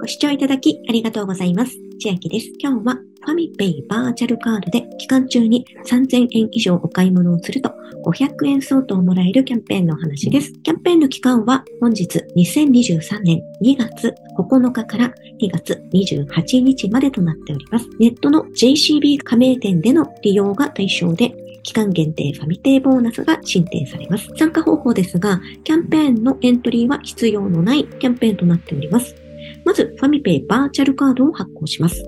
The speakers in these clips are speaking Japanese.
ご視聴いただきありがとうございます。千秋です。今日はファミペイバーチャルカードで期間中に3000円以上お買い物をすると500円相当もらえるキャンペーンのお話です。キャンペーンの期間は本日2023年2月9日から2月28日までとなっております。ネットの JCB 加盟店での利用が対象で期間限定ファミペイボーナスが申請されます。参加方法ですが、キャンペーンのエントリーは必要のないキャンペーンとなっております。まず、ファミペイバーチャルカードを発行します。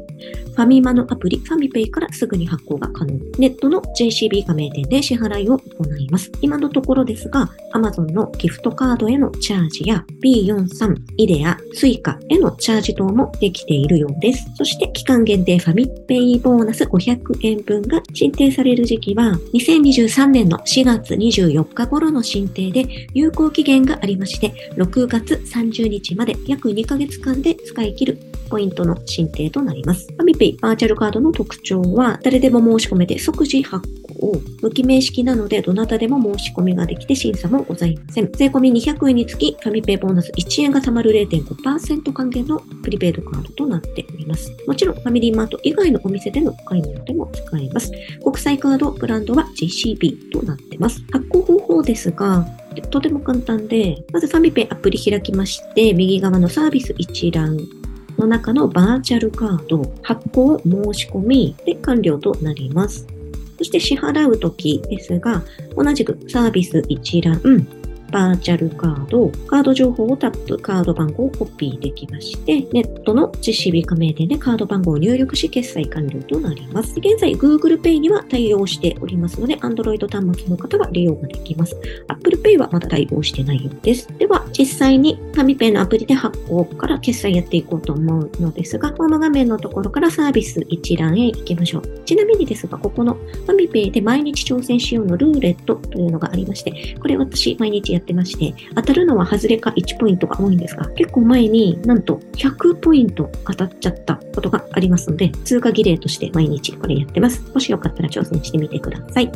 ファミマのアプリファミペイからすぐに発行が可能。ネットの JCB 加盟店で支払いを行います。今のところですが、Amazon のギフトカードへのチャージや B43、 IDARE、スイカへのチャージ等もできているようです。そして期間限定ファミペイボーナス500円分が進呈される時期は2023年の4月24日頃の進呈で有効期限がありまして、6月30日まで約2ヶ月間で使い切るポイントの申請となります。ファミペイバーチャルカードの特徴は、誰でも申し込めて即時発行、無記名式なのでどなたでも申し込みができて審査もございません。税込み200円につき、ファミペイボーナス1円が貯まる0.5%還元のプリペイドカードとなっております。もちろん、ファミリーマート以外のお店での買い物でも使えます。国際カードブランドは JCB となってます。発行方法ですが、とても簡単で、まずサミペイアプリ開きまして、右側のサービス一覧の中のバーチャルカード、発行申し込みで完了となります。そして支払うときですが、同じくサービス一覧、バーチャルカード、カード情報をタップ、カード番号をコピーできまして、ネットの実施日加盟店でカード番号を入力し、決済完了となります。現在、Google Pay には対応しておりますので、Android 端末の方は利用ができます。Apple Pay はまだ対応してないようです。では、実際にファミペイのアプリで発行から決済やっていこうと思うのですが、ホーム画面のところからサービス一覧へ行きましょう。ちなみにですが、ここのファミペイで毎日挑戦しようのルーレットというのがありまして、これ私毎日やってまして、当たるのは外れか1ポイントが多いんですが、結構前になんと100ポイント当たっちゃったことがありますので、通過儀礼として毎日これやってます。もしよかったら挑戦してみてください。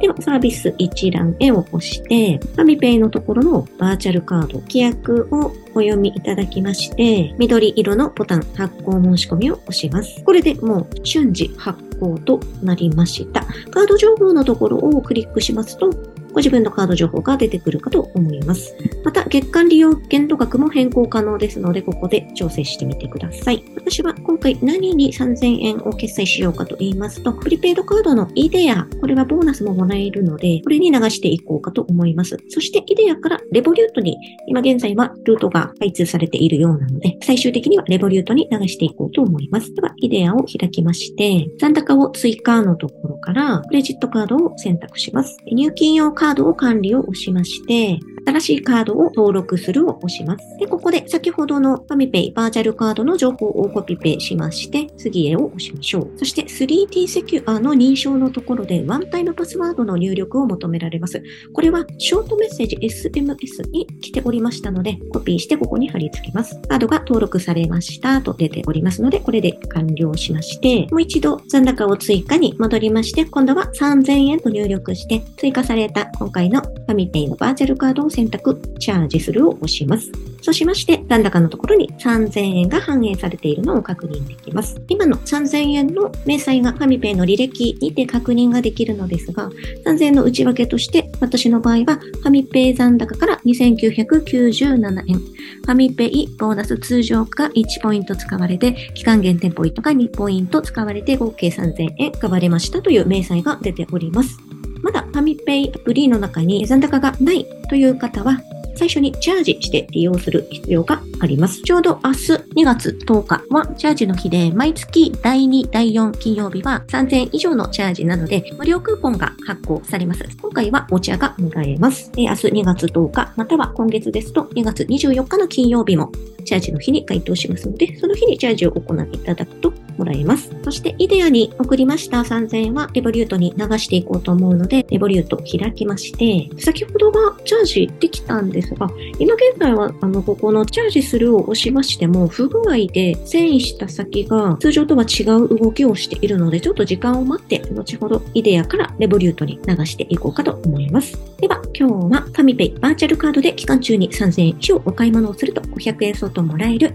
では、サービス一覧へを押して、ファミペイのところのバーチャルカード、規約をお読みいただきまして、緑色のボタン、発行申し込みを押します。これでもう瞬時発行となりました。カード情報のところをクリックしますと、ご自分のカード情報が出てくるかと思います。また、月間利用限度額も変更可能ですので、ここで調整してみてください。私は今回何に3000円を決済しようかと言いますと、プリペイドカードのイデア、これはボーナスももらえるので、これに流していこうかと思います。そして、イデアからレボリュートに、今現在はルートが開通されているようなので、最終的にはレボリュートに流していこうと思います。では、イデアを開きまして、残高を追加のところから、クレジットカードを選択します。入金用カードを管理を押しまして、新しいカードを登録するを押します。で、ここで先ほどのファミペイバーチャルカードの情報をコピペしまして、次へを押しましょう。そして 3D セキュアの認証のところでワンタイムパスワードの入力を求められます。これはショートメッセージ SMS に来ておりましたので、コピーしてここに貼り付けます。カードが登録されましたと出ておりますので、これで完了しまして、もう一度残高を追加に戻りまして、今度は3000円と入力して、追加された今回のファミペイのバーチャルカードを選択、チャージするを押します。そうしまして、残高のところに3000円が反映されているのを確認できます。今の3000円の明細がファミペイの履歴にて確認ができるのですが、3000円の内訳として、私の場合はファミペイ残高から2997円、ファミペイボーナス通常が1ポイント使われて、期間限定ポイントが2ポイント使われて合計3000円使われましたという明細が出ております。まだファミペイアプリの中に残高がないという方は、最初にチャージして利用する必要があります。ちょうど明日2月10日はチャージの日で、毎月第2、第4金曜日は3000以上のチャージなので、無料クーポンが発行されます。今回はお茶がもらえます。明日2月10日、または今月ですと2月24日の金曜日もチャージの日に該当しますので、その日にチャージを行っていただくともらえます。そして、イデアに送りました3000円は、レボリュートに流していこうと思うので、レボリュート開きまして、先ほどはチャージできたんですが、今現在は、あの、ここのチャージするを押しましても、不具合で遷移した先が通常とは違う動きをしているので、ちょっと時間を待って、後ほどイデアからレボリュートに流していこうかと思います。では、今日はファミペイバーチャルカードで期間中に3000円以上お買い物をすると500円相当もらえる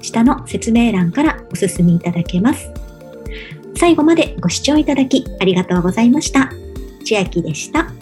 下の説明欄からお進みいただけます。最後までご視聴いただきありがとうございました。千秋でした。